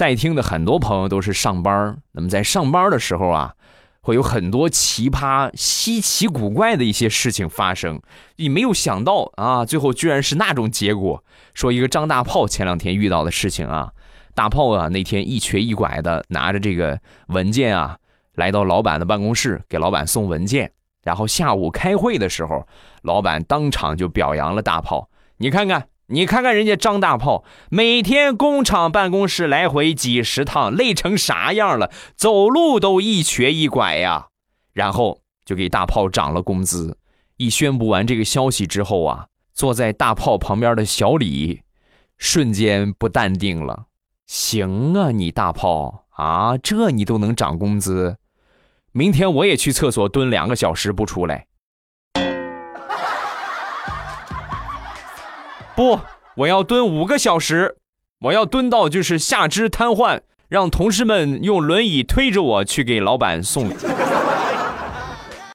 在听的很多朋友都是上班那么在上班的时候啊，会有很多奇葩、稀奇古怪的一些事情发生。你没有想到啊，最后居然是那种结果。说一个张大炮前两天遇到的事情啊，大炮啊那天一瘸一拐的拿着这个文件啊，来到老板的办公室给老板送文件。然后下午开会的时候，老板当场就表扬了大炮。你看看，你看看人家张大炮，每天工厂办公室来回几十趟，累成啥样了？走路都一瘸一拐呀。然后就给大炮涨了工资。一宣布完这个消息之后啊，坐在大炮旁边的小李，瞬间不淡定了。行啊，你大炮啊，这你都能涨工资？明天我也去厕所蹲两个小时不出来。不，我要蹲五个小时，我要蹲到就是下肢瘫痪，让同事们用轮椅推着我去给老板送。